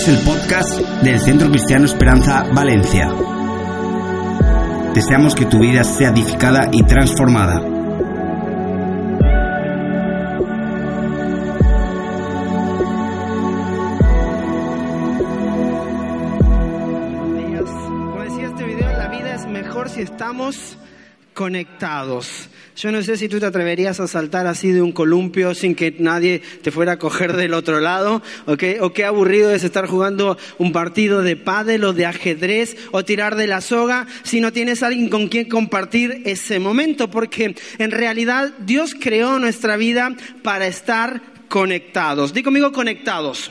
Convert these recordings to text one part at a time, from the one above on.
Escuchas el podcast del Centro Cristiano Esperanza Valencia. Deseamos que tu vida sea edificada y transformada. Como decía este video, la vida es mejor si estamos conectados. Yo no sé si tú te atreverías a saltar así de un columpio sin que nadie te fuera a coger del otro lado, ¿o qué, o qué aburrido es estar jugando un partido de pádel o de ajedrez o tirar de la soga si no tienes alguien con quien compartir ese momento, porque en realidad Dios creó nuestra vida para estar conectados. Di conmigo conectados.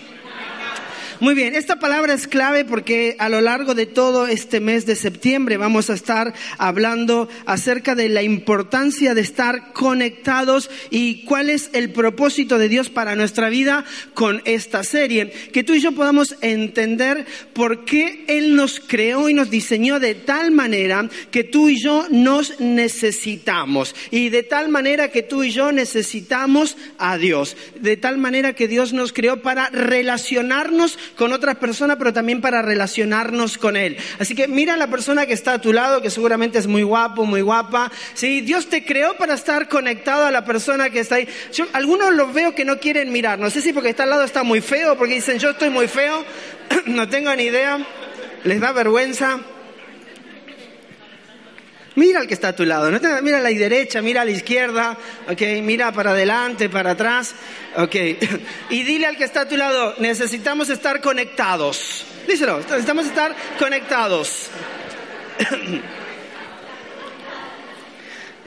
Muy bien, esta palabra es clave porque a lo largo de todo este mes de septiembre vamos a estar hablando acerca de la importancia de estar conectados y cuál es el propósito de Dios para nuestra vida con esta serie. Que tú y yo podamos entender por qué Él nos creó y nos diseñó de tal manera que tú y yo nos necesitamos. Y de tal manera que tú y yo necesitamos a Dios. De tal manera que Dios nos creó para relacionarnos con otras personas, pero también para relacionarnos con Él. Así que mira a la persona que está a tu lado, que seguramente es muy guapo, muy guapa. Sí, Dios te creó para estar conectado a la persona que está ahí. Yo, algunos los veo que no quieren mirar. No sé si porque está al lado está muy feo, porque dicen yo estoy muy feo. no tengo ni idea. Les da vergüenza. Mira al que está a tu lado, ¿no? mira a la derecha, mira a la izquierda, ok, mira para adelante, para atrás, ok. Y dile al que está a tu lado, necesitamos estar conectados. Díselo, necesitamos estar conectados.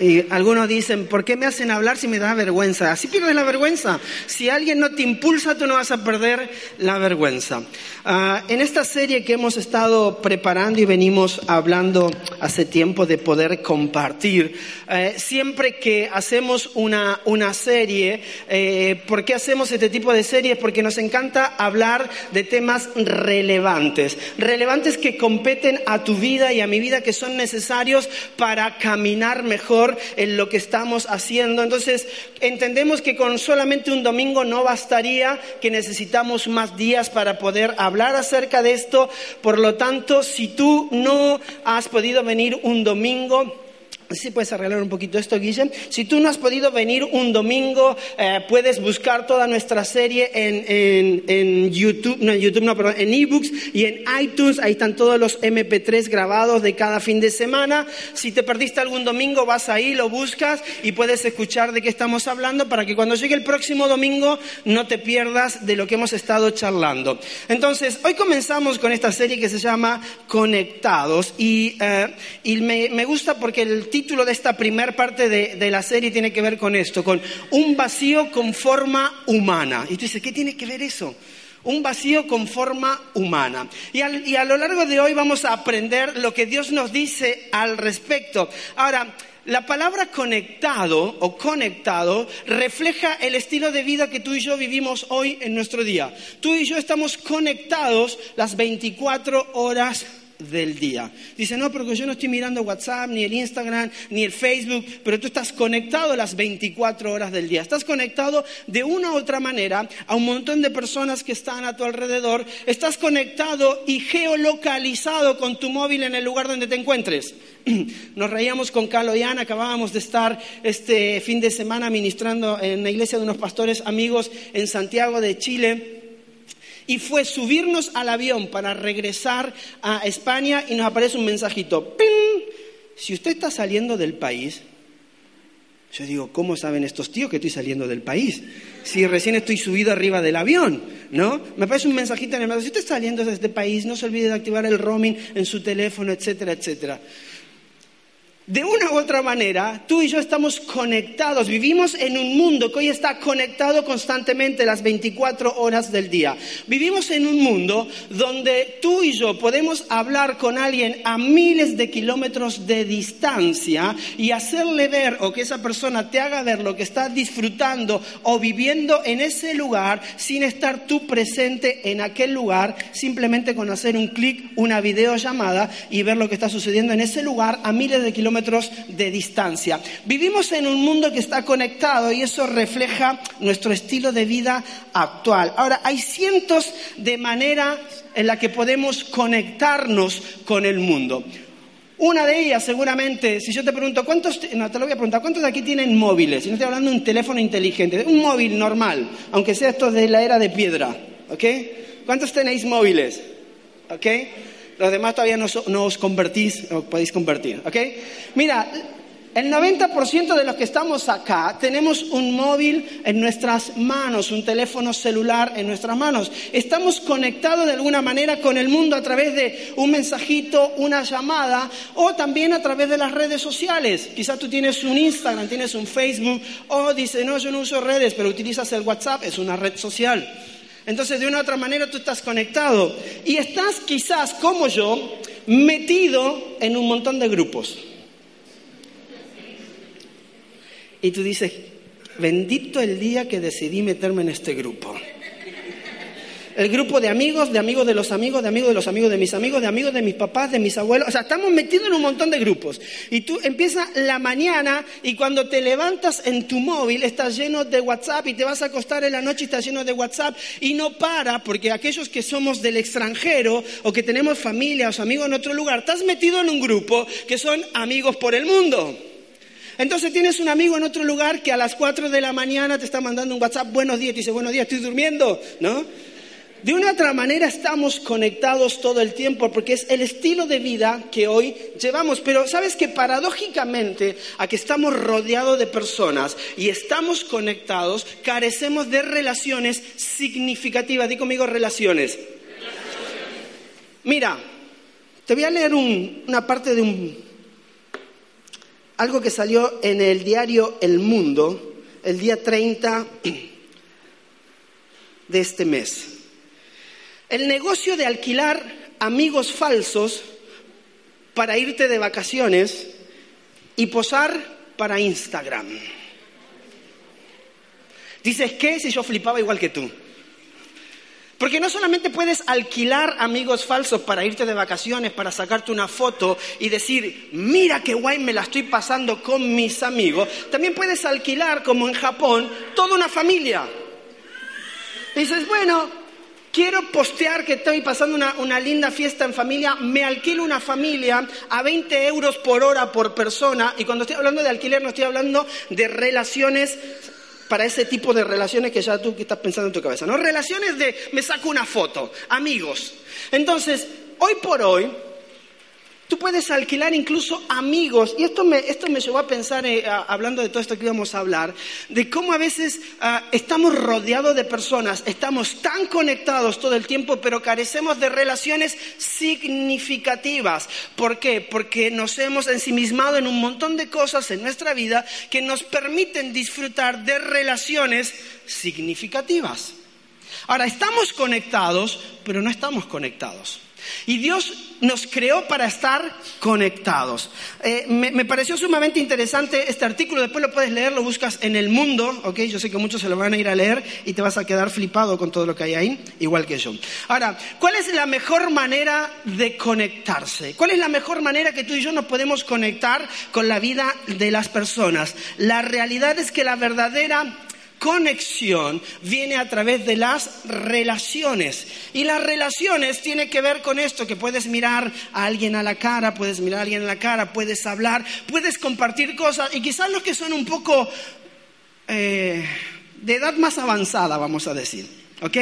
Y algunos dicen, ¿por qué me hacen hablar si me da vergüenza? Así pierdes la vergüenza. Si alguien no te impulsa, tú no vas a perder la vergüenza. Uh, en esta serie que hemos estado preparando y venimos hablando hace tiempo de poder compartir, eh, siempre que hacemos una, una serie, eh, ¿por qué hacemos este tipo de series? Porque nos encanta hablar de temas relevantes, relevantes que competen a tu vida y a mi vida, que son necesarios para caminar mejor en lo que estamos haciendo. Entonces, entendemos que con solamente un domingo no bastaría, que necesitamos más días para poder hablar acerca de esto. Por lo tanto, si tú no has podido venir un domingo, si puedes arreglar un poquito esto, Guillem. Si tú no has podido venir un domingo, eh, puedes buscar toda nuestra serie en, en, en, YouTube, no en YouTube, no, perdón, en ebooks y en iTunes. Ahí están todos los MP3 grabados de cada fin de semana. Si te perdiste algún domingo, vas ahí, lo buscas y puedes escuchar de qué estamos hablando para que cuando llegue el próximo domingo no te pierdas de lo que hemos estado charlando. Entonces, hoy comenzamos con esta serie que se llama Conectados y, eh, y me, me gusta porque el título título de esta primera parte de, la serie tiene que ver con esto, con un vacío con forma humana. Y tú dices, ¿qué tiene que ver eso? Un vacío con forma humana. Y, y a lo largo de hoy vamos a aprender lo que Dios nos dice al respecto. Ahora, la palabra conectado o conectado refleja el estilo de vida que tú y yo vivimos hoy en nuestro día. Tú y yo estamos conectados las 24 horas del día. Dice, no, porque yo no estoy mirando WhatsApp, ni el Instagram, ni el Facebook, pero tú estás conectado las 24 horas del día. Estás conectado de una u otra manera a un montón de personas que están a tu alrededor. Estás conectado y geolocalizado con tu móvil en el lugar donde te encuentres. Nos reíamos con Carlos y Ana, acabábamos de estar este fin de semana ministrando en la iglesia de unos pastores amigos en Santiago de Chile y fue subirnos al avión para regresar a España y nos aparece un mensajito. ¡Pim! Si usted está saliendo del país, yo digo, ¿cómo saben estos tíos que estoy saliendo del país? Si recién estoy subido arriba del avión, ¿no? Me aparece un mensajito en el medio, si usted está saliendo de este país, no se olvide de activar el roaming en su teléfono, etcétera, etcétera. De una u otra manera, tú y yo estamos conectados, vivimos en un mundo que hoy está conectado constantemente las 24 horas del día. Vivimos en un mundo donde tú y yo podemos hablar con alguien a miles de kilómetros de distancia y hacerle ver o que esa persona te haga ver lo que está disfrutando o viviendo en ese lugar sin estar tú presente en aquel lugar, simplemente con hacer un clic, una videollamada y ver lo que está sucediendo en ese lugar a miles de kilómetros de distancia. Vivimos en un mundo que está conectado y eso refleja nuestro estilo de vida actual. Ahora, hay cientos de maneras en las que podemos conectarnos con el mundo. Una de ellas, seguramente, si yo te pregunto, ¿cuántos, no te lo voy a preguntar, ¿cuántos de aquí tienen móviles? Y no estoy hablando de un teléfono inteligente, un móvil normal, aunque sea esto de la era de piedra, ¿ok? ¿Cuántos tenéis móviles? ¿Ok? Los demás todavía no, no os convertís, o podéis convertir, ¿ok? Mira, el 90% de los que estamos acá tenemos un móvil en nuestras manos, un teléfono celular en nuestras manos. Estamos conectados de alguna manera con el mundo a través de un mensajito, una llamada o también a través de las redes sociales. Quizás tú tienes un Instagram, tienes un Facebook o dices, no, yo no uso redes, pero utilizas el WhatsApp, es una red social. Entonces, de una u otra manera tú estás conectado y estás quizás, como yo, metido en un montón de grupos. Y tú dices, bendito el día que decidí meterme en este grupo. El grupo de amigos, de amigos de los amigos, de amigos de los amigos de mis amigos, de amigos de mis papás, de mis abuelos. O sea, estamos metidos en un montón de grupos. Y tú empiezas la mañana y cuando te levantas en tu móvil estás lleno de WhatsApp y te vas a acostar en la noche y estás lleno de WhatsApp y no para porque aquellos que somos del extranjero o que tenemos familia o amigos en otro lugar, estás metido en un grupo que son amigos por el mundo. Entonces tienes un amigo en otro lugar que a las 4 de la mañana te está mandando un WhatsApp, buenos días, te dice, buenos días, estoy durmiendo, ¿no? De una otra manera estamos conectados todo el tiempo porque es el estilo de vida que hoy llevamos. Pero sabes que paradójicamente, a que estamos rodeados de personas y estamos conectados, carecemos de relaciones significativas. Di conmigo relaciones. Mira, te voy a leer una parte de un, algo que salió en el diario El Mundo el día 30 de este mes. El negocio de alquilar amigos falsos para irte de vacaciones y posar para Instagram. Dices, ¿qué si yo flipaba igual que tú? Porque no solamente puedes alquilar amigos falsos para irte de vacaciones, para sacarte una foto y decir, mira qué guay me la estoy pasando con mis amigos, también puedes alquilar, como en Japón, toda una familia. dices, bueno, Quiero postear que estoy pasando una, linda fiesta en familia, me alquilo una familia a 20 euros por hora por persona y cuando estoy hablando de alquiler no estoy hablando de relaciones para ese tipo de relaciones que ya tú estás pensando en tu cabeza, ¿no? Relaciones de me saco una foto, amigos. Entonces, hoy por hoy, Tú puedes alquilar incluso amigos. Y esto me, esto me llevó a pensar, eh, hablando de todo esto que íbamos a hablar, de cómo a veces ah, estamos rodeados de personas, estamos tan conectados todo el tiempo, pero carecemos de relaciones significativas. ¿Por qué? Porque nos hemos ensimismado en un montón de cosas en nuestra vida que nos permiten disfrutar de relaciones significativas. Ahora, estamos conectados, pero no estamos conectados. Y Dios nos creó para estar conectados. Eh, me, pareció sumamente interesante este artículo, después lo puedes leer, lo buscas en el mundo, ¿ok? Yo sé que muchos se lo van a ir a leer y te vas a quedar flipado con todo lo que hay ahí, igual que yo. Ahora, ¿cuál es la mejor manera de conectarse? ¿Cuál es la mejor manera que tú y yo nos podemos conectar con la vida de las personas? La realidad es que la verdadera conexión viene a través de las relaciones. Y las relaciones tienen que ver con esto, que puedes mirar a alguien a la cara, puedes mirar a alguien a la cara, puedes hablar, puedes compartir cosas. Y quizás los que son un poco eh, de edad más avanzada, vamos a decir, ¿ok?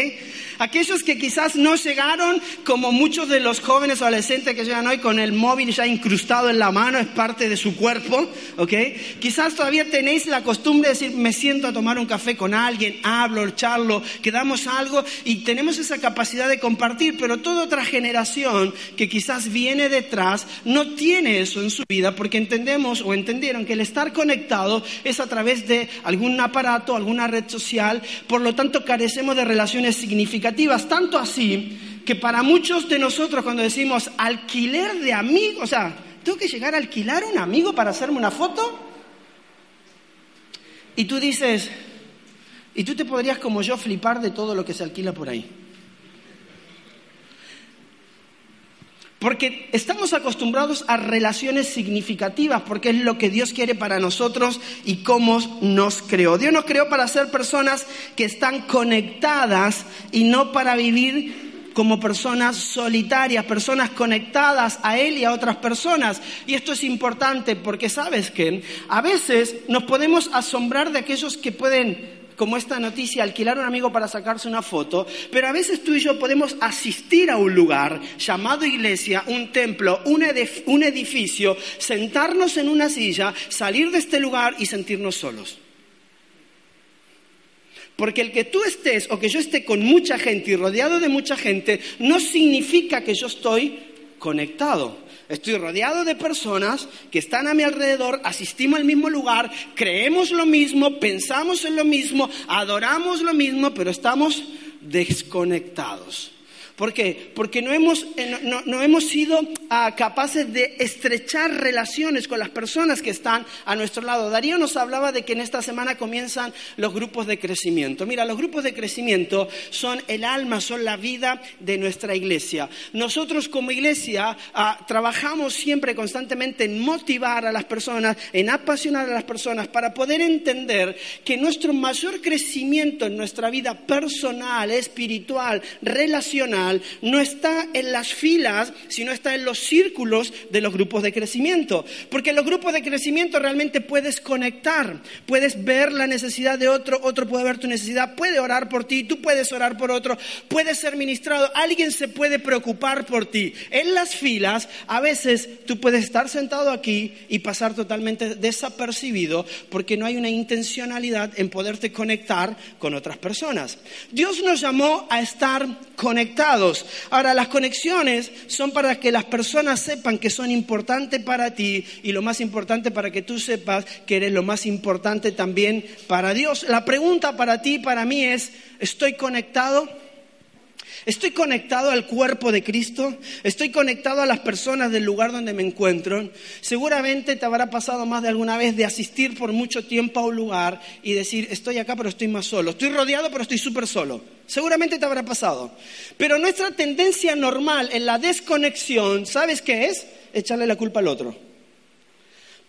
Aquellos que quizás no llegaron, como muchos de los jóvenes adolescentes que llegan hoy con el móvil ya incrustado en la mano, es parte de su cuerpo, ¿ok? Quizás todavía tenéis la costumbre de decir, me siento a tomar un café con alguien, hablo, charlo, quedamos algo y tenemos esa capacidad de compartir, pero toda otra generación que quizás viene detrás no tiene eso en su vida porque entendemos o entendieron que el estar conectado es a través de algún aparato, alguna red social, por lo tanto carecemos de significativas tanto así que para muchos de nosotros cuando decimos alquiler de amigos, o sea, tengo que llegar a alquilar un amigo para hacerme una foto, y tú dices, y tú te podrías como yo flipar de todo lo que se alquila por ahí. Porque estamos acostumbrados a relaciones significativas, porque es lo que Dios quiere para nosotros y cómo nos creó. Dios nos creó para ser personas que están conectadas y no para vivir como personas solitarias, personas conectadas a Él y a otras personas. Y esto es importante porque sabes que a veces nos podemos asombrar de aquellos que pueden como esta noticia, alquilar a un amigo para sacarse una foto, pero a veces tú y yo podemos asistir a un lugar llamado iglesia, un templo, un, edificio, sentarnos en una silla, salir de este lugar y sentirnos solos. Porque el que tú estés o que yo esté con mucha gente y rodeado de mucha gente no significa que yo estoy conectado. Estoy rodeado de personas que están a mi alrededor, asistimos al mismo lugar, creemos lo mismo, pensamos en lo mismo, adoramos lo mismo, pero estamos desconectados. ¿Por qué? Porque no hemos, eh, no, hemos sido ah, capaces de estrechar relaciones con las personas que están a nuestro lado. Darío nos hablaba de que en esta semana comienzan los grupos de crecimiento. Mira, los grupos de crecimiento son el alma, son la vida de nuestra iglesia. Nosotros como iglesia ah, trabajamos siempre constantemente en motivar a las personas, en apasionar a las personas para poder entender que nuestro mayor crecimiento en nuestra vida personal, espiritual, relacional, no está en las filas, sino está en los círculos de los grupos de crecimiento. Porque en los grupos de crecimiento realmente puedes conectar, puedes ver la necesidad de otro, otro puede ver tu necesidad, puede orar por ti, tú puedes orar por otro, puedes ser ministrado, alguien se puede preocupar por ti. En las filas, a veces tú puedes estar sentado aquí y pasar totalmente desapercibido porque no hay una intencionalidad en poderte conectar con otras personas. Dios nos llamó a estar conectados Ahora, las conexiones son para que las personas sepan que son importantes para ti y lo más importante para que tú sepas que eres lo más importante también para Dios. La pregunta para ti y para mí es, ¿estoy conectado? ¿Estoy conectado al cuerpo de Cristo? ¿Estoy conectado a las personas del lugar donde me encuentro? Seguramente te habrá pasado más de alguna vez de asistir por mucho tiempo a un lugar y decir, estoy acá pero estoy más solo. Estoy rodeado pero estoy súper solo. Seguramente te habrá pasado. Pero nuestra tendencia normal en la desconexión, ¿sabes qué es? Echarle la culpa al otro.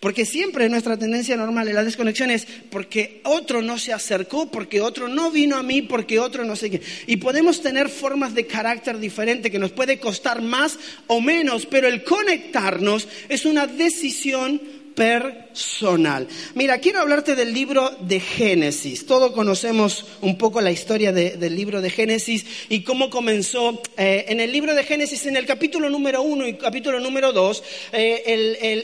Porque siempre nuestra tendencia normal en la desconexión es porque otro no se acercó, porque otro no vino a mí, porque otro no sé qué. Y podemos tener formas de carácter diferente que nos puede costar más o menos, pero el conectarnos es una decisión personal. Mira, quiero hablarte del libro de Génesis. Todos conocemos un poco la historia del libro de Génesis y cómo comenzó. Eh, en el libro de Génesis, en el capítulo número uno y capítulo número dos, eh,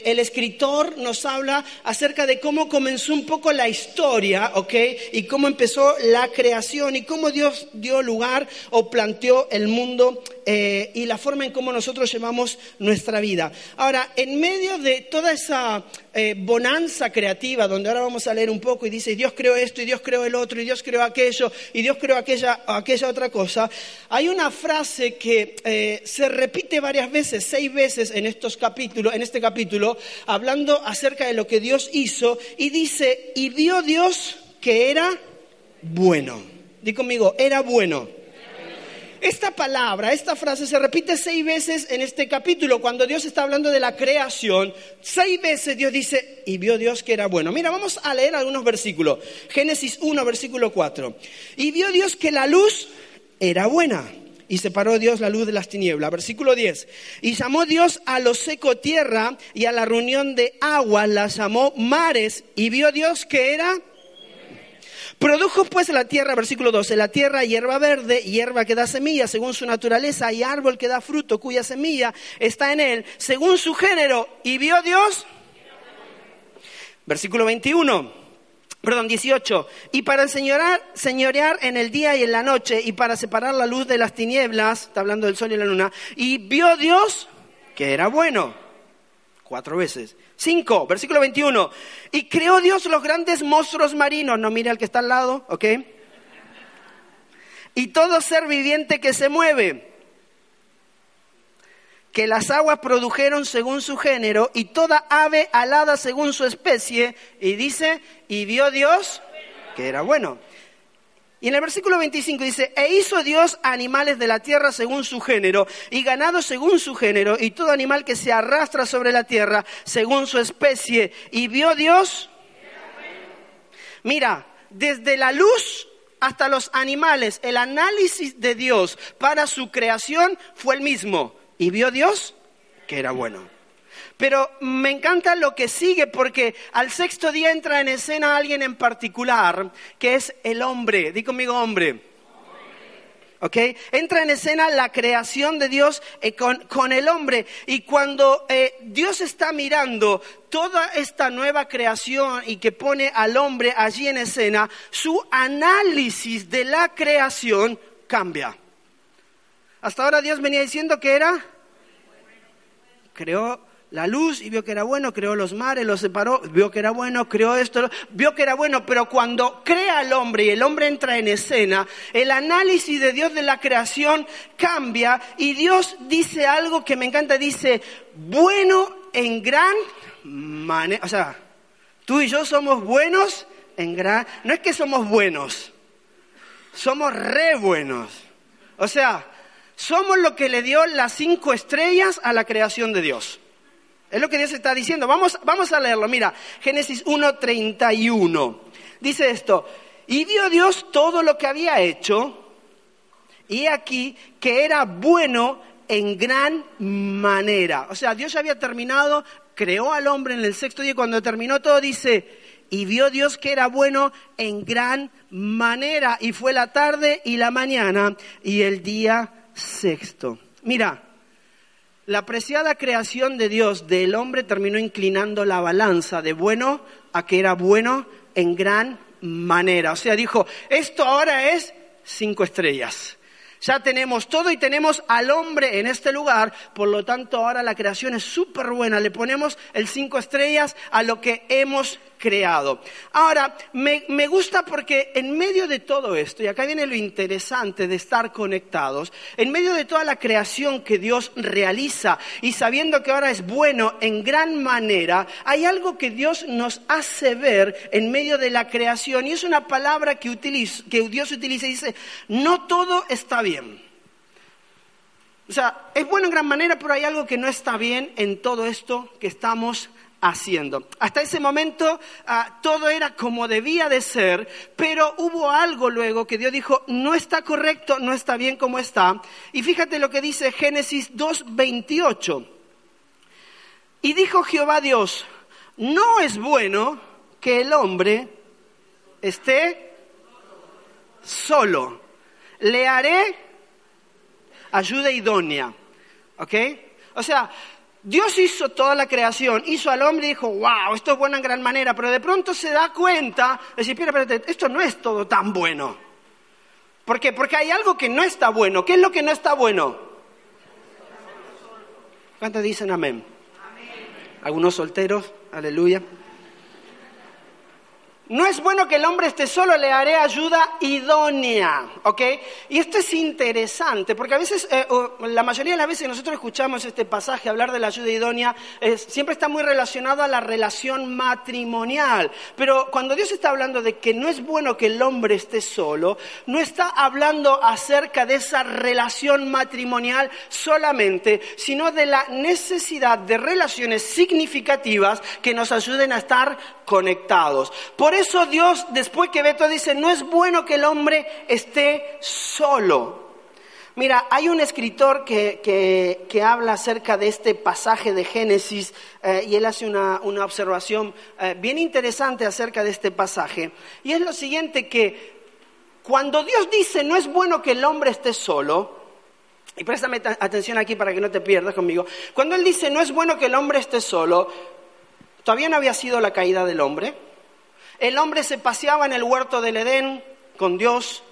el, escritor nos habla acerca de cómo comenzó un poco la historia, ¿ok? Y cómo empezó la creación y cómo Dios dio lugar o planteó el mundo eh, y la forma en cómo nosotros llevamos nuestra vida. Ahora, en medio de toda esa eh, bonanza creativa, donde ahora vamos a leer un poco y dice, Dios creó esto y Dios creó el otro y Dios creó aquello y Dios creó aquella, aquella otra cosa, hay una frase que eh, se repite varias veces, seis veces en, estos capítulos, en este capítulo, hablando acerca de lo que Dios hizo y dice, y vio Dios que era bueno. Di conmigo, era bueno. Esta palabra, esta frase se repite seis veces en este capítulo, cuando Dios está hablando de la creación. Seis veces Dios dice, y vio Dios que era bueno. Mira, vamos a leer algunos versículos. Génesis 1, versículo 4. Y vio Dios que la luz era buena. Y separó Dios la luz de las tinieblas. Versículo 10. Y llamó Dios a lo seco tierra y a la reunión de agua la llamó mares. Y vio Dios que era Produjo pues la tierra, versículo 12, la tierra hierba verde, hierba que da semilla según su naturaleza, y árbol que da fruto cuya semilla está en él, según su género. Y vio Dios, versículo 21, perdón, 18, y para señorear, señorear en el día y en la noche, y para separar la luz de las tinieblas, está hablando del sol y la luna, y vio Dios que era bueno, cuatro veces. 5, versículo 21. Y creó Dios los grandes monstruos marinos. No mire al que está al lado, ¿ok? Y todo ser viviente que se mueve. Que las aguas produjeron según su género y toda ave alada según su especie. Y dice, y vio Dios que era bueno. Y en el versículo 25 dice, e hizo Dios animales de la tierra según su género, y ganado según su género, y todo animal que se arrastra sobre la tierra según su especie. Y vio Dios, mira, desde la luz hasta los animales, el análisis de Dios para su creación fue el mismo. Y vio Dios que era bueno. Pero me encanta lo que sigue porque al sexto día entra en escena alguien en particular, que es el hombre. Di conmigo hombre. ¿Ok? Entra en escena la creación de Dios eh, con, el hombre. Y cuando eh, Dios está mirando toda esta nueva creación y que pone al hombre allí en escena, su análisis de la creación cambia. Hasta ahora Dios venía diciendo que era, creó la luz y vio que era bueno, creó los mares, los separó, vio que era bueno, creó esto, vio que era bueno, pero cuando crea al hombre y el hombre entra en escena, el análisis de Dios de la creación cambia y Dios dice algo que me encanta, dice, bueno en gran manera, o sea, tú y yo somos buenos en gran, no es que somos buenos, somos re buenos, o sea, somos lo que le dio las cinco estrellas a la creación de Dios. Es lo que Dios está diciendo. Vamos, vamos a leerlo. Mira, Génesis 1.31. Dice esto. Y vio Dios todo lo que había hecho, y aquí que era bueno en gran manera. O sea, Dios ya había terminado, creó al hombre en el sexto día, y cuando terminó todo dice, y vio Dios que era bueno en gran manera, y fue la tarde y la mañana y el día sexto. Mira, la preciada creación de Dios del hombre terminó inclinando la balanza de bueno a que era bueno en gran manera. O sea, dijo, esto ahora es cinco estrellas. Ya tenemos todo y tenemos al hombre en este lugar, por lo tanto ahora la creación es súper buena. Le ponemos el cinco estrellas a lo que hemos creado. Ahora, me, me, gusta porque en medio de todo esto, y acá viene lo interesante de estar conectados, en medio de toda la creación que Dios realiza y sabiendo que ahora es bueno en gran manera, hay algo que Dios nos hace ver en medio de la creación y es una palabra que, que Dios utiliza y dice, no todo está bien. O sea, es bueno en gran manera, pero hay algo que no está bien en todo esto que estamos haciendo. Hasta ese momento ah, todo era como debía de ser, pero hubo algo luego que Dios dijo, no está correcto, no está bien como está. Y fíjate lo que dice Génesis 2.28. Y dijo Jehová Dios, no es bueno que el hombre esté solo. Le haré ayuda idónea. ¿Ok? O sea, Dios hizo toda la creación, hizo al hombre y dijo, wow, esto es bueno en gran manera, pero de pronto se da cuenta, decir, espera, espérate, esto no es todo tan bueno. ¿Por qué? Porque hay algo que no está bueno. ¿Qué es lo que no está bueno? ¿Cuántos dicen amén? amén. Algunos solteros, aleluya. No es bueno que el hombre esté solo, le haré ayuda idónea, ¿ok? Y esto es interesante, porque a veces, eh, la mayoría de las veces que nosotros escuchamos este pasaje hablar de la ayuda idónea, siempre está muy relacionado a la relación matrimonial. Pero cuando Dios está hablando de que no es bueno que el hombre esté solo, no está hablando acerca de esa relación matrimonial solamente, sino de la necesidad de relaciones significativas que nos ayuden a estar conectados. Por eso Dios, después que ve todo, dice, no es bueno que el hombre esté solo. Mira, hay un escritor que, habla acerca de este pasaje de Génesis eh, y él hace una, observación eh, bien interesante acerca de este pasaje. Y es lo siguiente que cuando Dios dice no es bueno que el hombre esté solo, y préstame atención aquí para que no te pierdas conmigo, cuando Él dice no es bueno que el hombre esté solo, todavía no había sido la caída del hombre, el hombre se paseaba en el huerto del Edén con Dios.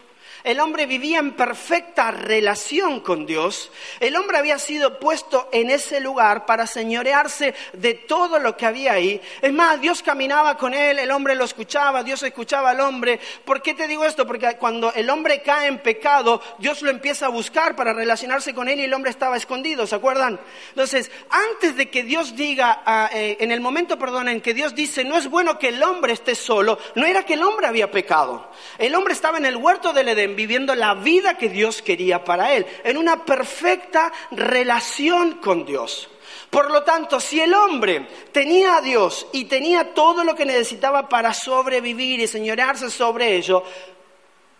El hombre vivía en perfecta relación con Dios, el hombre había sido puesto en ese lugar para señorearse de todo lo que había ahí. Es más, Dios caminaba con él, el hombre lo escuchaba, Dios escuchaba al hombre. ¿Por qué te digo esto? Porque cuando el hombre cae en pecado, Dios lo empieza a buscar para relacionarse con él y el hombre estaba escondido, ¿se acuerdan? Entonces, antes de que Dios diga, ah, eh, en el momento, perdón, en que Dios dice, no es bueno que el hombre esté solo, no era que el hombre había pecado. El hombre estaba en el huerto del Edén viviendo la vida que Dios quería para él, en una perfecta relación con Dios. Por lo tanto, si el hombre tenía a Dios y tenía todo lo que necesitaba para sobrevivir y señorearse sobre ello,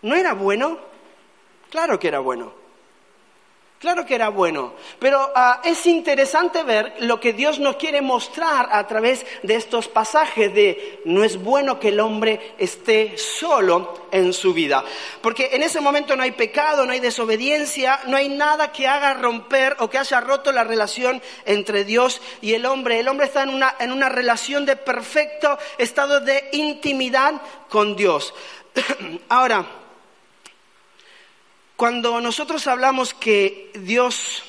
¿no era bueno? Claro que era bueno. Claro que era bueno, pero ah, es interesante ver lo que Dios nos quiere mostrar a través de estos pasajes de no es bueno que el hombre esté solo en su vida, porque en ese momento no hay pecado, no hay desobediencia, no hay nada que haga romper o que haya roto la relación entre Dios y el hombre. El hombre está en una, en una relación de perfecto estado de intimidad con Dios. Ahora, cuando nosotros hablamos que Dios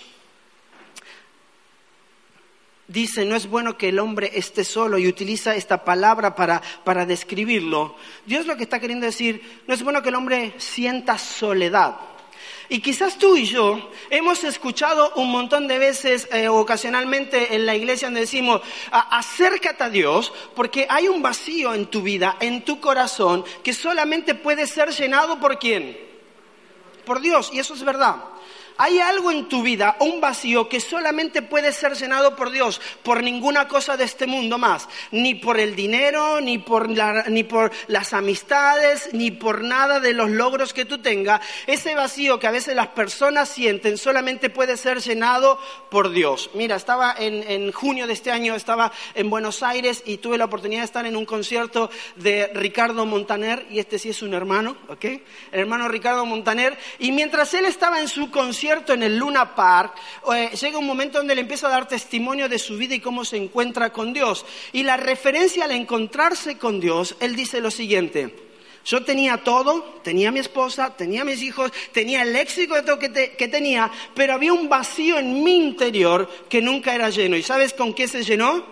dice, no es bueno que el hombre esté solo y utiliza esta palabra para, para describirlo, Dios lo que está queriendo decir, no es bueno que el hombre sienta soledad. Y quizás tú y yo hemos escuchado un montón de veces eh, ocasionalmente en la iglesia donde decimos, acércate a Dios porque hay un vacío en tu vida, en tu corazón, que solamente puede ser llenado por quién? Por Dios, y eso es verdad. Hay algo en tu vida, un vacío que solamente puede ser llenado por Dios, por ninguna cosa de este mundo más, ni por el dinero, ni por, las amistades, ni por nada de los logros que tú tengas. Ese vacío que a veces las personas sienten solamente puede ser llenado por Dios. Mira, estaba en, en junio de este año, estaba en Buenos Aires y tuve la oportunidad de estar en un concierto de Ricardo Montaner, y este sí es un hermano, ¿ok? El hermano Ricardo Montaner, y mientras él estaba en su concierto, en el Luna Park, eh, llega un momento donde le empieza a dar testimonio de su vida y cómo se encuentra con Dios. Y la referencia al encontrarse con Dios, él dice lo siguiente. Yo tenía todo, tenía mi esposa, tenía mis hijos, tenía el léxico de todo que, que, tenía, pero había un vacío en mi interior que nunca era lleno. ¿Y sabes con qué se llenó?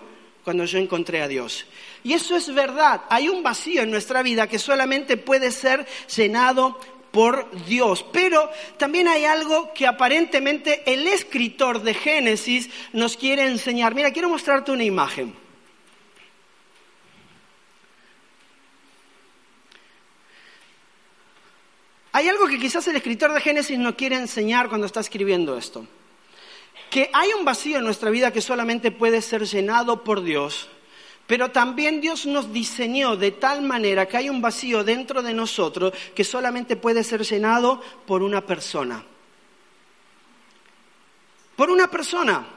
Cuando yo encontré a Dios. Y eso es verdad. Hay un vacío en nuestra vida que solamente puede ser llenado por Dios. Pero también hay algo que aparentemente el escritor de Génesis nos quiere enseñar. Mira, quiero mostrarte una imagen. Hay algo que quizás el escritor de Génesis nos quiere enseñar cuando está escribiendo esto. Que hay un vacío en nuestra vida que solamente puede ser llenado por Dios pero también Dios nos diseñó de tal manera que hay un vacío dentro de nosotros que solamente puede ser llenado por una persona. Por una persona.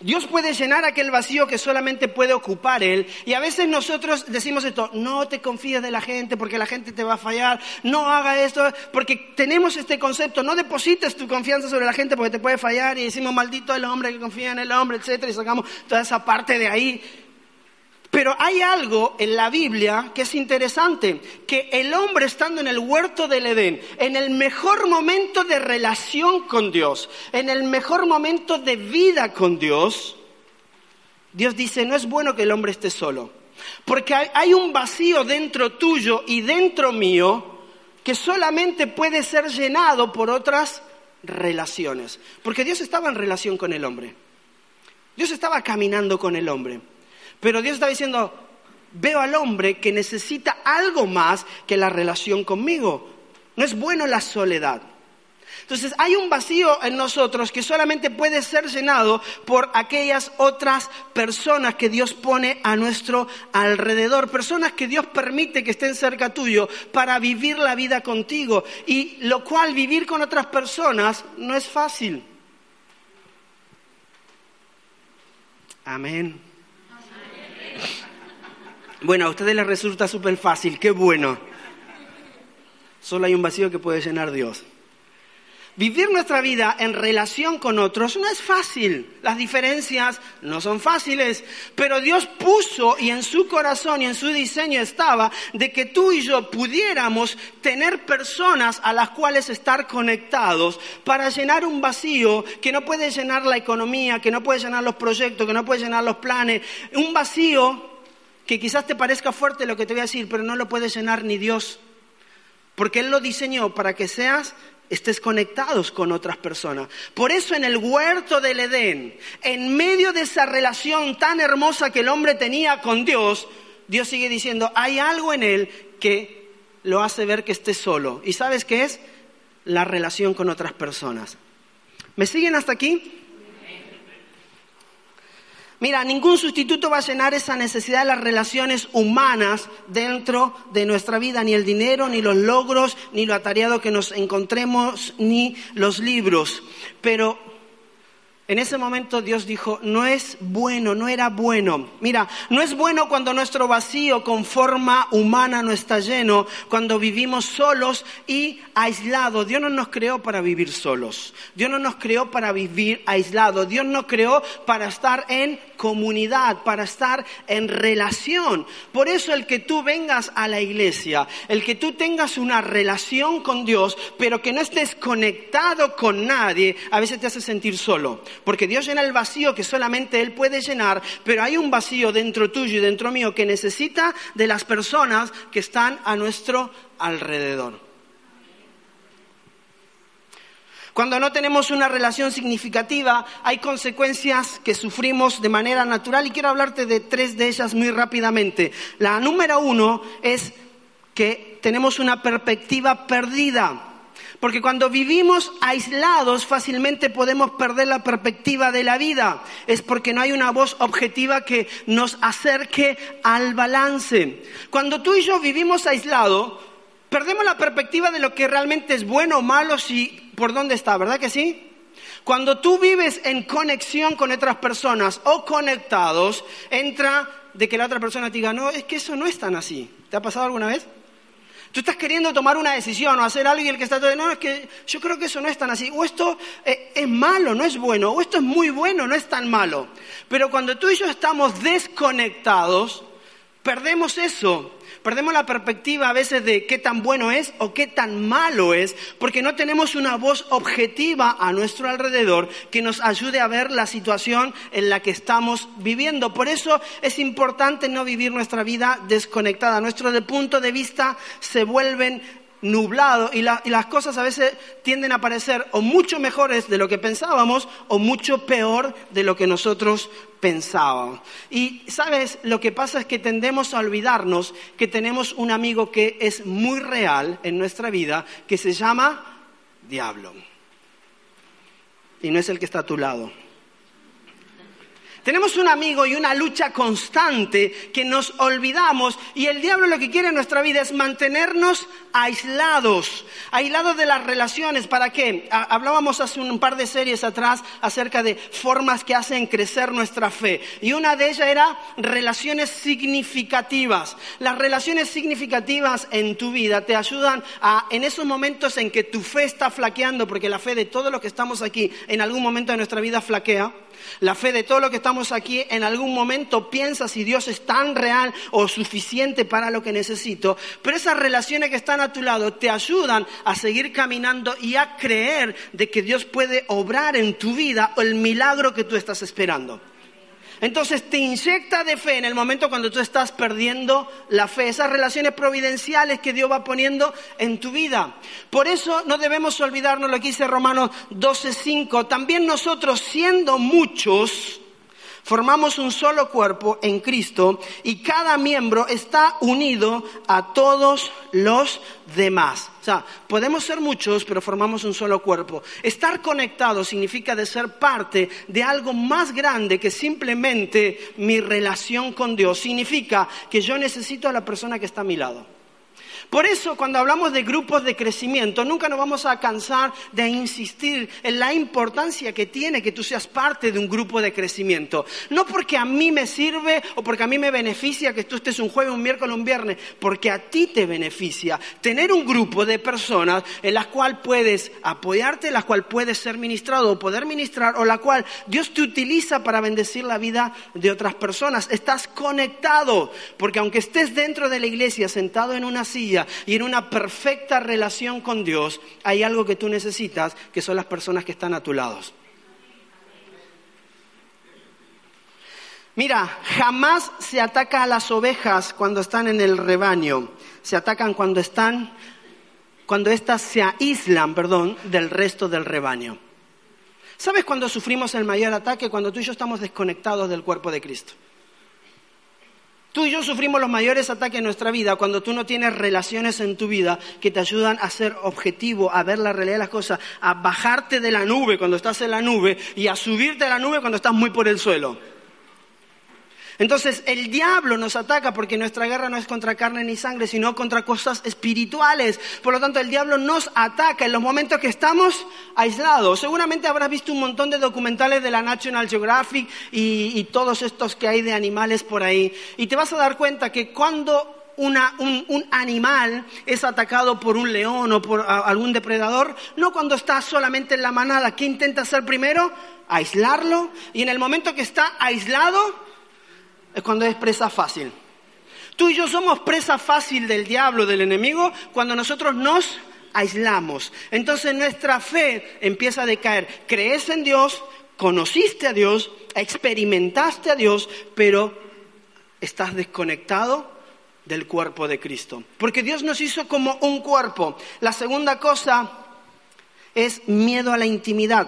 Dios puede llenar aquel vacío que solamente puede ocupar Él. Y a veces nosotros decimos esto, no te confíes de la gente porque la gente te va a fallar, no haga esto, porque tenemos este concepto, no deposites tu confianza sobre la gente porque te puede fallar y decimos maldito el hombre que confía en el hombre, etcétera, y sacamos toda esa parte de ahí. Pero hay algo en la Biblia que es interesante, que el hombre estando en el huerto del Edén, en el mejor momento de relación con Dios, en el mejor momento de vida con Dios, Dios dice, no es bueno que el hombre esté solo, porque hay un vacío dentro tuyo y dentro mío que solamente puede ser llenado por otras relaciones, porque Dios estaba en relación con el hombre, Dios estaba caminando con el hombre. Pero Dios está diciendo, veo al hombre que necesita algo más que la relación conmigo. No es bueno la soledad. Entonces hay un vacío en nosotros que solamente puede ser llenado por aquellas otras personas que Dios pone a nuestro alrededor, personas que Dios permite que estén cerca tuyo para vivir la vida contigo. Y lo cual vivir con otras personas no es fácil. Amén. Bueno, a ustedes les resulta súper fácil, qué bueno. Solo hay un vacío que puede llenar Dios. Vivir nuestra vida en relación con otros no es fácil. Las diferencias no son fáciles. Pero Dios puso y en su corazón y en su diseño estaba de que tú y yo pudiéramos tener personas a las cuales estar conectados para llenar un vacío que no puede llenar la economía, que no puede llenar los proyectos, que no puede llenar los planes. Un vacío que quizás te parezca fuerte lo que te voy a decir, pero no lo puede llenar ni Dios. Porque Él lo diseñó para que seas estés conectados con otras personas. Por eso en el huerto del Edén, en medio de esa relación tan hermosa que el hombre tenía con Dios, Dios sigue diciendo, hay algo en él que lo hace ver que esté solo. ¿Y sabes qué es? La relación con otras personas. ¿Me siguen hasta aquí? Mira, ningún sustituto va a llenar esa necesidad de las relaciones humanas dentro de nuestra vida, ni el dinero, ni los logros, ni lo atareado que nos encontremos, ni los libros. Pero en ese momento Dios dijo, no es bueno, no era bueno. Mira, no es bueno cuando nuestro vacío con forma humana no está lleno, cuando vivimos solos y aislados. Dios no nos creó para vivir solos. Dios no nos creó para vivir aislados. Dios nos creó para estar en comunidad, para estar en relación. Por eso el que tú vengas a la iglesia, el que tú tengas una relación con Dios, pero que no estés conectado con nadie, a veces te hace sentir solo porque Dios llena el vacío que solamente Él puede llenar, pero hay un vacío dentro tuyo y dentro mío que necesita de las personas que están a nuestro alrededor. Cuando no tenemos una relación significativa, hay consecuencias que sufrimos de manera natural y quiero hablarte de tres de ellas muy rápidamente. La número uno es que tenemos una perspectiva perdida. Porque cuando vivimos aislados fácilmente podemos perder la perspectiva de la vida. Es porque no hay una voz objetiva que nos acerque al balance. Cuando tú y yo vivimos aislados, perdemos la perspectiva de lo que realmente es bueno o malo, si por dónde está, ¿verdad que sí? Cuando tú vives en conexión con otras personas o conectados, entra de que la otra persona te diga, no, es que eso no es tan así. ¿Te ha pasado alguna vez? Tú estás queriendo tomar una decisión o hacer algo y el que está todo, no, es que yo creo que eso no es tan así. O esto eh, es malo, no es bueno. O esto es muy bueno, no es tan malo. Pero cuando tú y yo estamos desconectados, perdemos eso. Perdemos la perspectiva a veces de qué tan bueno es o qué tan malo es, porque no tenemos una voz objetiva a nuestro alrededor que nos ayude a ver la situación en la que estamos viviendo. Por eso es importante no vivir nuestra vida desconectada. Nuestro punto de vista se vuelven nublado y, las cosas a veces tienden a parecer o mucho mejores de lo que pensábamos o mucho peor de lo que nosotros pensábamos. Y sabes, lo que pasa es que tendemos a olvidarnos que tenemos un amigo que es muy real en nuestra vida, que se llama diablo. Y no es el que está a tu lado. Tenemos un amigo y una lucha constante que nos olvidamos y el diablo lo que quiere en nuestra vida es mantenernos aislados, aislados de las relaciones. ¿Para qué? Hablábamos hace un par de series atrás acerca de formas que hacen crecer nuestra fe y una de ellas era relaciones significativas. Las relaciones significativas en tu vida te ayudan a, en esos momentos en que tu fe está flaqueando, porque la fe de todos los que estamos aquí en algún momento de nuestra vida flaquea, la fe de todo lo que estamos aquí en algún momento piensa si Dios es tan real o suficiente para lo que necesito, pero esas relaciones que están a tu lado te ayudan a seguir caminando y a creer de que Dios puede obrar en tu vida el milagro que tú estás esperando. Entonces te inyecta de fe en el momento cuando tú estás perdiendo la fe, esas relaciones providenciales que Dios va poniendo en tu vida. Por eso no debemos olvidarnos lo que dice Romanos 12:5. También nosotros, siendo muchos, formamos un solo cuerpo en Cristo y cada miembro está unido a todos los demás. O sea, podemos ser muchos, pero formamos un solo cuerpo. Estar conectado significa de ser parte de algo más grande que simplemente mi relación con Dios. Significa que yo necesito a la persona que está a mi lado. Por eso cuando hablamos de grupos de crecimiento, nunca nos vamos a cansar de insistir en la importancia que tiene que tú seas parte de un grupo de crecimiento. No porque a mí me sirve o porque a mí me beneficia que tú estés un jueves, un miércoles, un viernes, porque a ti te beneficia tener un grupo de personas en las cuales puedes apoyarte, en las cuales puedes ser ministrado o poder ministrar, o la cual Dios te utiliza para bendecir la vida de otras personas. Estás conectado, porque aunque estés dentro de la iglesia sentado en una silla y en una perfecta relación con Dios, hay algo que tú necesitas, que son las personas que están a tu lado. Mira, jamás se ataca a las ovejas cuando están en el rebaño. Se atacan cuando están, cuando éstas se aíslan, perdón, del resto del rebaño. ¿Sabes cuándo sufrimos el mayor ataque? Cuando tú y yo estamos desconectados del cuerpo de Cristo. Tú y yo sufrimos los mayores ataques en nuestra vida cuando tú no tienes relaciones en tu vida que te ayudan a ser objetivo, a ver la realidad de las cosas, a bajarte de la nube cuando estás en la nube y a subirte a la nube cuando estás muy por el suelo. Entonces el diablo nos ataca porque nuestra guerra no es contra carne ni sangre, sino contra cosas espirituales. Por lo tanto, el diablo nos ataca en los momentos que estamos aislados. Seguramente habrás visto un montón de documentales de la National Geographic y, todos estos que hay de animales por ahí. Y te vas a dar cuenta que cuando un, animal es atacado por un león o por algún depredador, no cuando está solamente en la manada. ¿Qué intenta hacer primero? Aislarlo. Y en el momento que está aislado, es cuando es presa fácil. Tú y yo somos presa fácil del diablo, del enemigo, cuando nosotros nos aislamos. Entonces nuestra fe empieza a decaer. Crees en Dios, conociste a Dios, experimentaste a Dios, pero estás desconectado del cuerpo de Cristo. Porque Dios nos hizo como un cuerpo. La segunda cosa es miedo a la intimidad.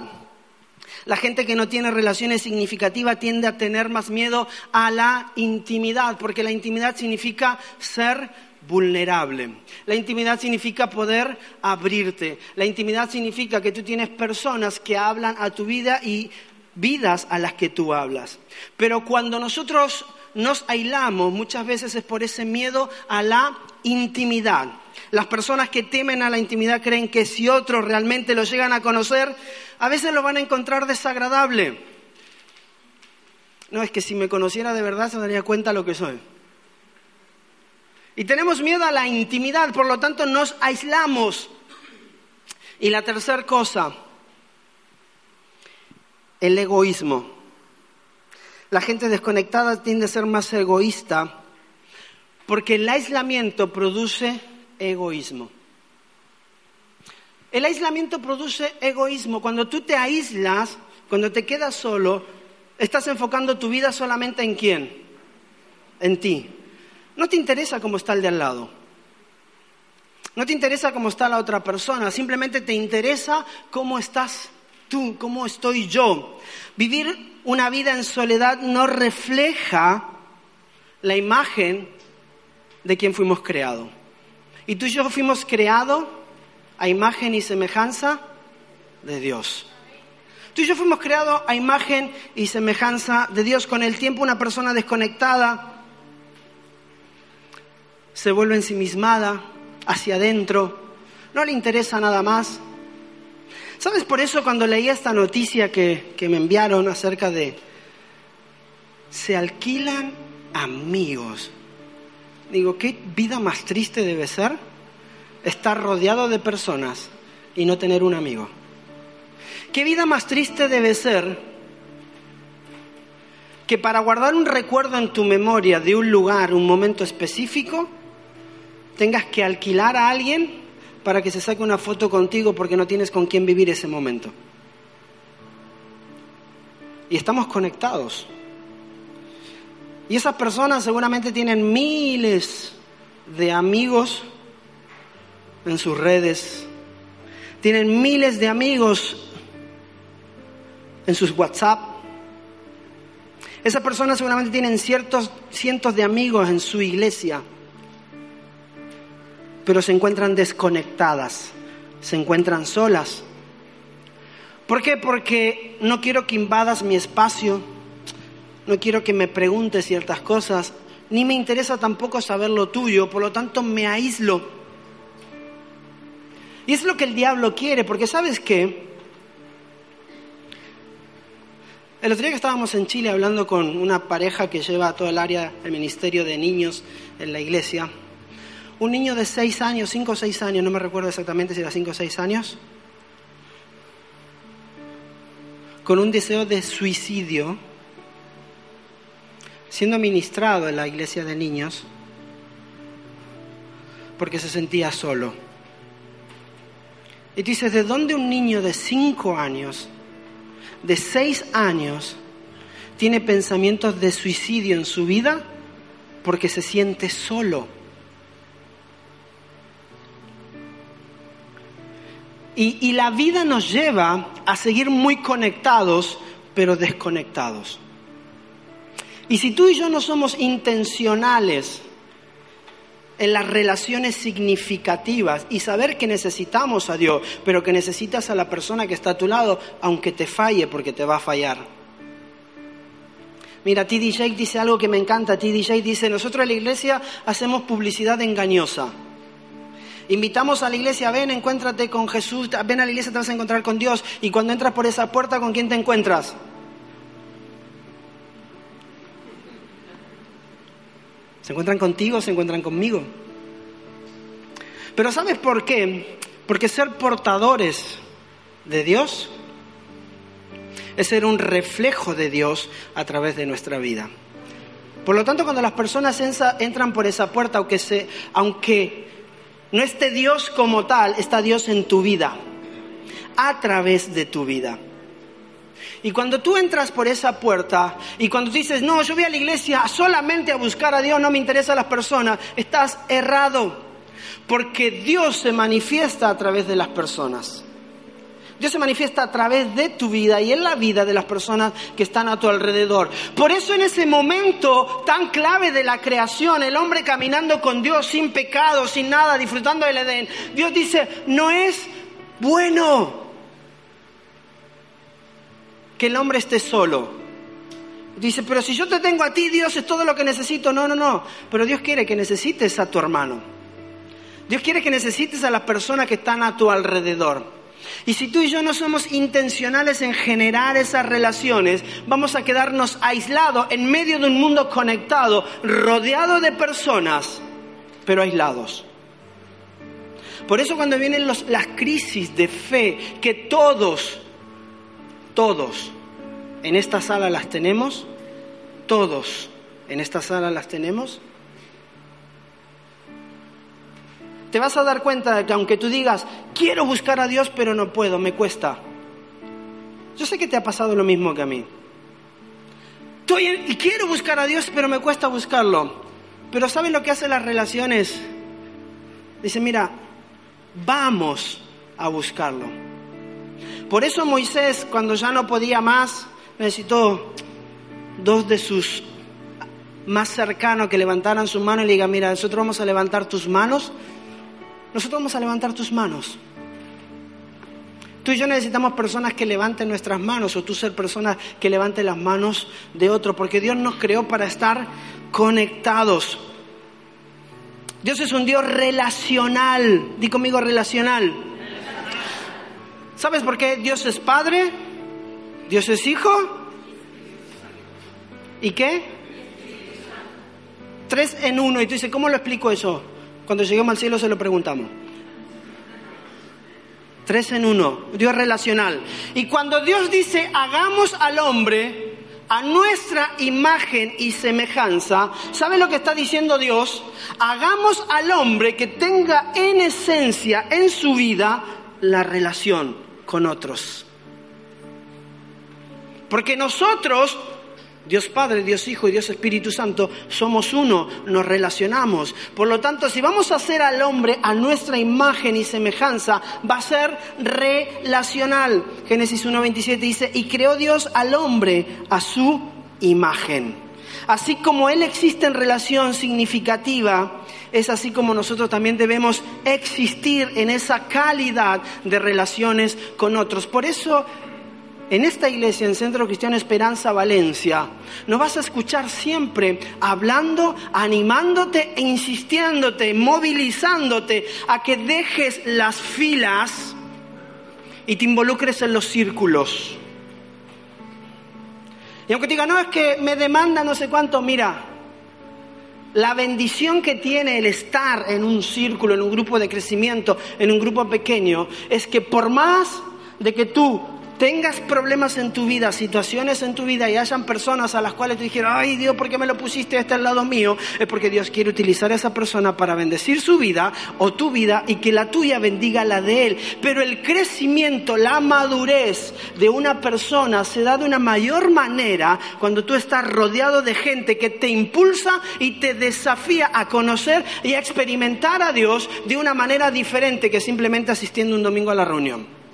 La gente que no tiene relaciones significativas tiende a tener más miedo a la intimidad, porque la intimidad significa ser vulnerable. La intimidad significa poder abrirte. La intimidad significa que tú tienes personas que hablan a tu vida y vidas a las que tú hablas. Pero cuando nosotros nos aislamos, muchas veces es por ese miedo a la intimidad. Las personas que temen a la intimidad creen que si otros realmente lo llegan a conocer, a veces lo van a encontrar desagradable. No, es que si me conociera de verdad se daría cuenta lo que soy. Y tenemos miedo a la intimidad, por lo tanto nos aislamos. Y la tercera cosa, el egoísmo. La gente desconectada tiende a ser más egoísta porque el aislamiento produce egoísmo. El aislamiento produce egoísmo. Cuando tú te aíslas, cuando te quedas solo, estás enfocando tu vida solamente en quién? En ti. No te interesa cómo está el de al lado. No te interesa cómo está la otra persona. Simplemente te interesa cómo estás tú, cómo estoy yo. Vivir una vida en soledad no refleja la imagen de quien fuimos creados. Y tú y yo fuimos creados a imagen y semejanza de Dios. Tú y yo fuimos creados a imagen y semejanza de Dios. Con el tiempo una persona desconectada se vuelve ensimismada hacia adentro, no le interesa nada más. ¿Sabes por eso cuando leí esta noticia que, que me enviaron acerca de se alquilan amigos? Digo, ¿qué vida más triste debe ser estar rodeado de personas y no tener un amigo? ¿Qué vida más triste debe ser que para guardar un recuerdo en tu memoria de un lugar, un momento específico, tengas que alquilar a alguien para que se saque una foto contigo porque no tienes con quién vivir ese momento? Y estamos conectados. Y esas personas seguramente tienen miles de amigos en sus redes, tienen miles de amigos en sus WhatsApp. Esas personas seguramente tienen ciertos cientos de amigos en su iglesia, pero se encuentran desconectadas, se encuentran solas. ¿Por qué? Porque no quiero que invadas mi espacio no quiero que me preguntes ciertas cosas, ni me interesa tampoco saber lo tuyo, por lo tanto me aíslo. Y es lo que el diablo quiere, porque sabes qué? El otro día que estábamos en Chile hablando con una pareja que lleva todo el área, el ministerio de niños en la iglesia, un niño de seis años, cinco o seis años, no me recuerdo exactamente si era cinco o seis años, con un deseo de suicidio, siendo ministrado en la iglesia de niños, porque se sentía solo. Y dices, ¿de dónde un niño de cinco años, de seis años, tiene pensamientos de suicidio en su vida? Porque se siente solo. Y, la vida nos lleva a seguir muy conectados, pero desconectados. Y si tú y yo no somos intencionales en las relaciones significativas y saber que necesitamos a Dios, pero que necesitas a la persona que está a tu lado, aunque te falle, porque te va a fallar. Mira, TD Jake dice algo que me encanta. TD Jake dice, nosotros en la iglesia hacemos publicidad engañosa. Invitamos a la iglesia, ven, encuéntrate con Jesús, ven a la iglesia, te vas a encontrar con Dios. Y cuando entras por esa puerta, ¿con quién te encuentras? ¿Se encuentran contigo se encuentran conmigo? Pero ¿sabes por qué? Porque ser portadores de Dios es ser un reflejo de Dios a través de nuestra vida. Por lo tanto, cuando las personas entran por esa puerta, aunque no esté Dios como tal, está Dios en tu vida, a través de tu vida. Y cuando tú entras por esa puerta y cuando dices, no, yo voy a la iglesia solamente a buscar a Dios, no me interesan las personas, estás errado. Porque Dios se manifiesta a través de las personas. Dios se manifiesta a través de tu vida y en la vida de las personas que están a tu alrededor. Por eso en ese momento tan clave de la creación, el hombre caminando con Dios sin pecado, sin nada, disfrutando del Edén, Dios dice, no es bueno que el hombre esté solo. Dice, pero si yo te tengo a ti, Dios es todo lo que necesito. No, no, no. Pero Dios quiere que necesites a tu hermano. Dios quiere que necesites a las personas que están a tu alrededor. Y si tú y yo no somos intencionales en generar esas relaciones, vamos a quedarnos aislados en medio de un mundo conectado, rodeado de personas, pero aislados. Por eso cuando vienen las crisis de fe, que todos, todos en esta sala las tenemos, todos en esta sala las tenemos, te vas a dar cuenta de que aunque tú digas, quiero buscar a Dios, pero no puedo, me cuesta. Yo sé que te ha pasado lo mismo que a mí. y quiero buscar a Dios, pero me cuesta buscarlo. Pero ¿saben lo que hacen las relaciones? Dice, mira, vamos a buscarlo. Por eso Moisés, cuando ya no podía más, necesitó dos de sus más cercanos que levantaran su mano y le digan, mira, nosotros vamos a levantar tus manos nosotros vamos a levantar tus manos. Tú y yo necesitamos personas que levanten nuestras manos o tú ser personas que levanten las manos de otro, porque Dios nos creó para estar conectados. Dios es un Dios relacional. Di conmigo relacional. ¿Sabes por qué Dios es Padre? Dios es Hijo. ¿Y qué? Tres en uno. Y tú dices, ¿cómo lo explico eso? Cuando lleguemos al cielo se lo preguntamos. Tres en uno, Dios relacional. Y cuando Dios dice, hagamos al hombre a nuestra imagen y semejanza, ¿sabe lo que está diciendo Dios? Hagamos al hombre que tenga en esencia, en su vida, la relación con otros. Porque nosotros Dios Padre, Dios Hijo y Dios Espíritu Santo somos uno, nos relacionamos. Por lo tanto, si vamos a hacer al hombre a nuestra imagen y semejanza, va a ser relacional. Génesis 1.27 dice, y creó Dios al hombre a su imagen. Así como Él existe en relación significativa, es así como nosotros también debemos existir en esa calidad de relaciones con otros. Por eso en esta iglesia, en Centro Cristiano Esperanza Valencia, nos vas a escuchar siempre hablando, animándote e insistiéndote, movilizándote a que dejes las filas y te involucres en los círculos. Y aunque te diga, no, es que me demanda no sé cuánto, mira, la bendición que tiene el estar en un círculo, en un grupo de crecimiento, en un grupo pequeño, es que por más de que tú tengas problemas en tu vida, situaciones en tu vida y hayan personas a las cuales te dijeron, ay Dios, ¿por qué me lo pusiste este al lado mío? Es porque Dios quiere utilizar a esa persona para bendecir su vida o tu vida y que la tuya bendiga la de Él. Pero el crecimiento, la madurez de una persona se da de una mayor manera cuando tú estás rodeado de gente que te impulsa y te desafía a conocer y a experimentar a Dios de una manera diferente que simplemente asistiendo un domingo a la reunión.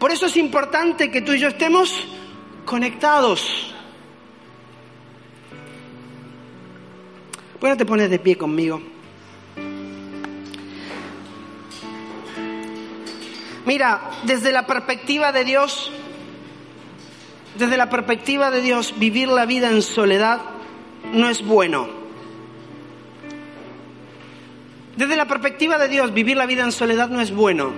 Por eso es importante que tú y yo estemos conectados. ¿Por qué no te pones de pie conmigo? Mira, desde la perspectiva de Dios, desde la perspectiva de Dios, vivir la vida en soledad no es bueno. Desde la perspectiva de Dios, vivir la vida en soledad no es bueno.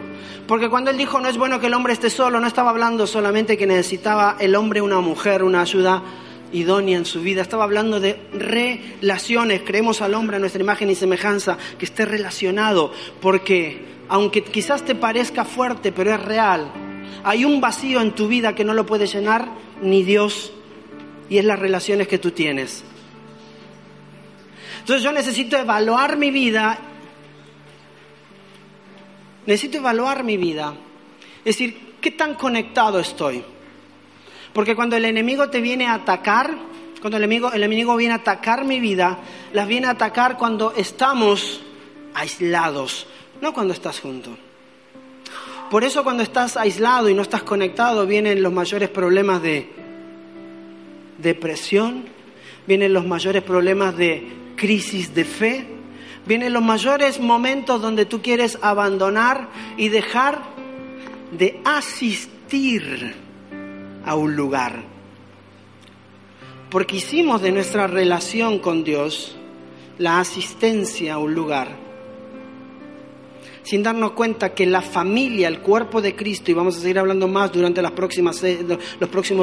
Porque cuando él dijo no es bueno que el hombre esté solo, no estaba hablando solamente que necesitaba el hombre una mujer, una ayuda idónea en su vida. Estaba hablando de relaciones. Creemos al hombre a nuestra imagen y semejanza, que esté relacionado. Porque aunque quizás te parezca fuerte, pero es real, hay un vacío en tu vida que no lo puede llenar ni Dios. Y es las relaciones que tú tienes. Entonces yo necesito evaluar mi vida Necesito evaluar mi vida. Es decir, ¿qué tan conectado estoy? Porque cuando el enemigo te viene a atacar, cuando el enemigo, el enemigo viene a atacar mi vida, las viene a atacar cuando estamos aislados, no cuando estás junto. Por eso cuando estás aislado y no estás conectado vienen los mayores problemas de depresión, vienen los mayores problemas de crisis de fe, Vienen los mayores momentos donde tú quieres abandonar y dejar de asistir a un lugar. Porque hicimos de nuestra relación con Dios la asistencia a un lugar. Sin darnos cuenta que la familia, el cuerpo de Cristo, y vamos a seguir hablando más durante los próximos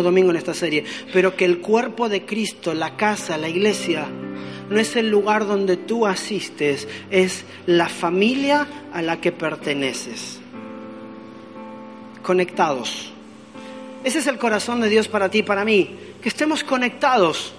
domingos en esta serie, pero que el cuerpo de Cristo, la casa, la iglesia, no es el lugar donde tú asistes, es la familia a la que perteneces. Conectados. Ese es el corazón de Dios para ti y para mí, que estemos conectados.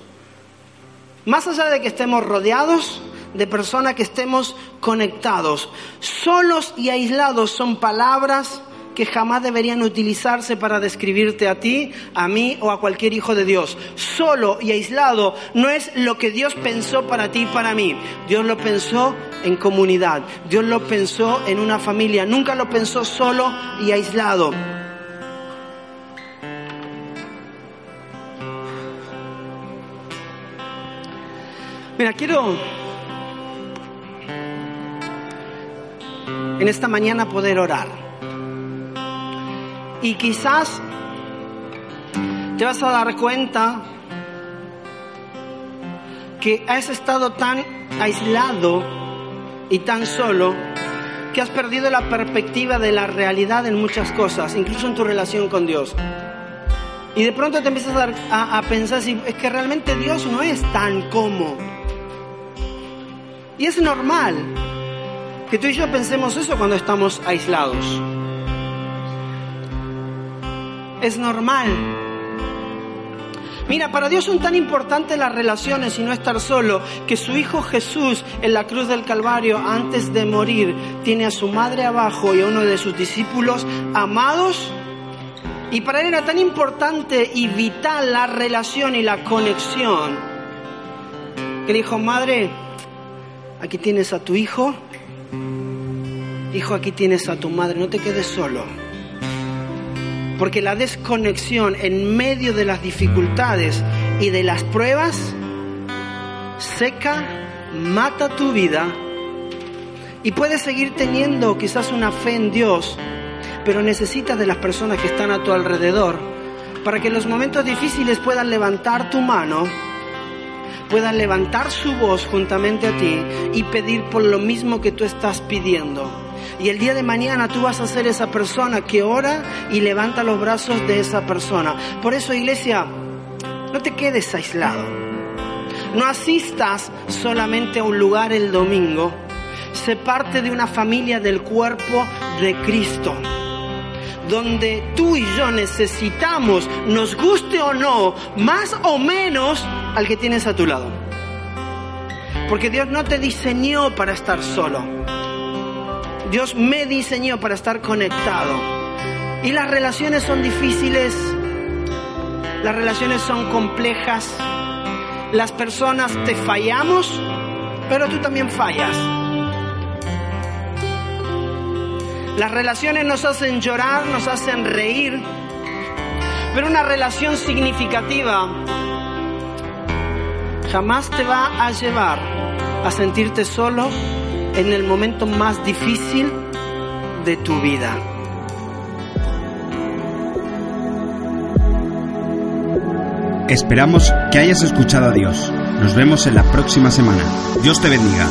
Más allá de que estemos rodeados de personas que estemos conectados. Solos y aislados son palabras que jamás deberían utilizarse para describirte a ti, a mí o a cualquier hijo de Dios. Solo y aislado no es lo que Dios pensó para ti y para mí. Dios lo pensó en comunidad, Dios lo pensó en una familia, nunca lo pensó solo y aislado. Mira, quiero en esta mañana poder orar. Y quizás te vas a dar cuenta que has estado tan aislado y tan solo que has perdido la perspectiva de la realidad en muchas cosas, incluso en tu relación con Dios. Y de pronto te empiezas a, pensar si es que realmente Dios no es tan como. Y es normal que tú y yo pensemos eso cuando estamos aislados es normal. Mira, para Dios son tan importantes las relaciones y no estar solo, que su Hijo Jesús en la cruz del Calvario, antes de morir, tiene a su madre abajo y a uno de sus discípulos amados. Y para él era tan importante y vital la relación y la conexión, que le dijo, madre, aquí tienes a tu hijo, hijo, aquí tienes a tu madre, no te quedes solo porque la desconexión en medio de las dificultades y de las pruebas seca, mata tu vida y puedes seguir teniendo quizás una fe en Dios, pero necesitas de las personas que están a tu alrededor para que en los momentos difíciles puedan levantar tu mano, puedan levantar su voz juntamente a ti y pedir por lo mismo que tú estás pidiendo. Y el día de mañana tú vas a ser esa persona que ora y levanta los brazos de esa persona. Por eso, iglesia, no te quedes aislado. No asistas solamente a un lugar el domingo. Sé parte de una familia del cuerpo de Cristo donde tú y yo necesitamos, nos guste o no, más o menos al que tienes a tu lado. Porque Dios no te diseñó para estar solo. Dios me diseñó para estar conectado. Y las relaciones son difíciles, las relaciones son complejas, las personas te fallamos, pero tú también fallas. Las relaciones nos hacen llorar, nos hacen reír, pero una relación significativa jamás te va a llevar a sentirte solo en el momento más difícil de tu vida. Esperamos que hayas escuchado a Dios. Nos vemos en la próxima semana. Dios te bendiga.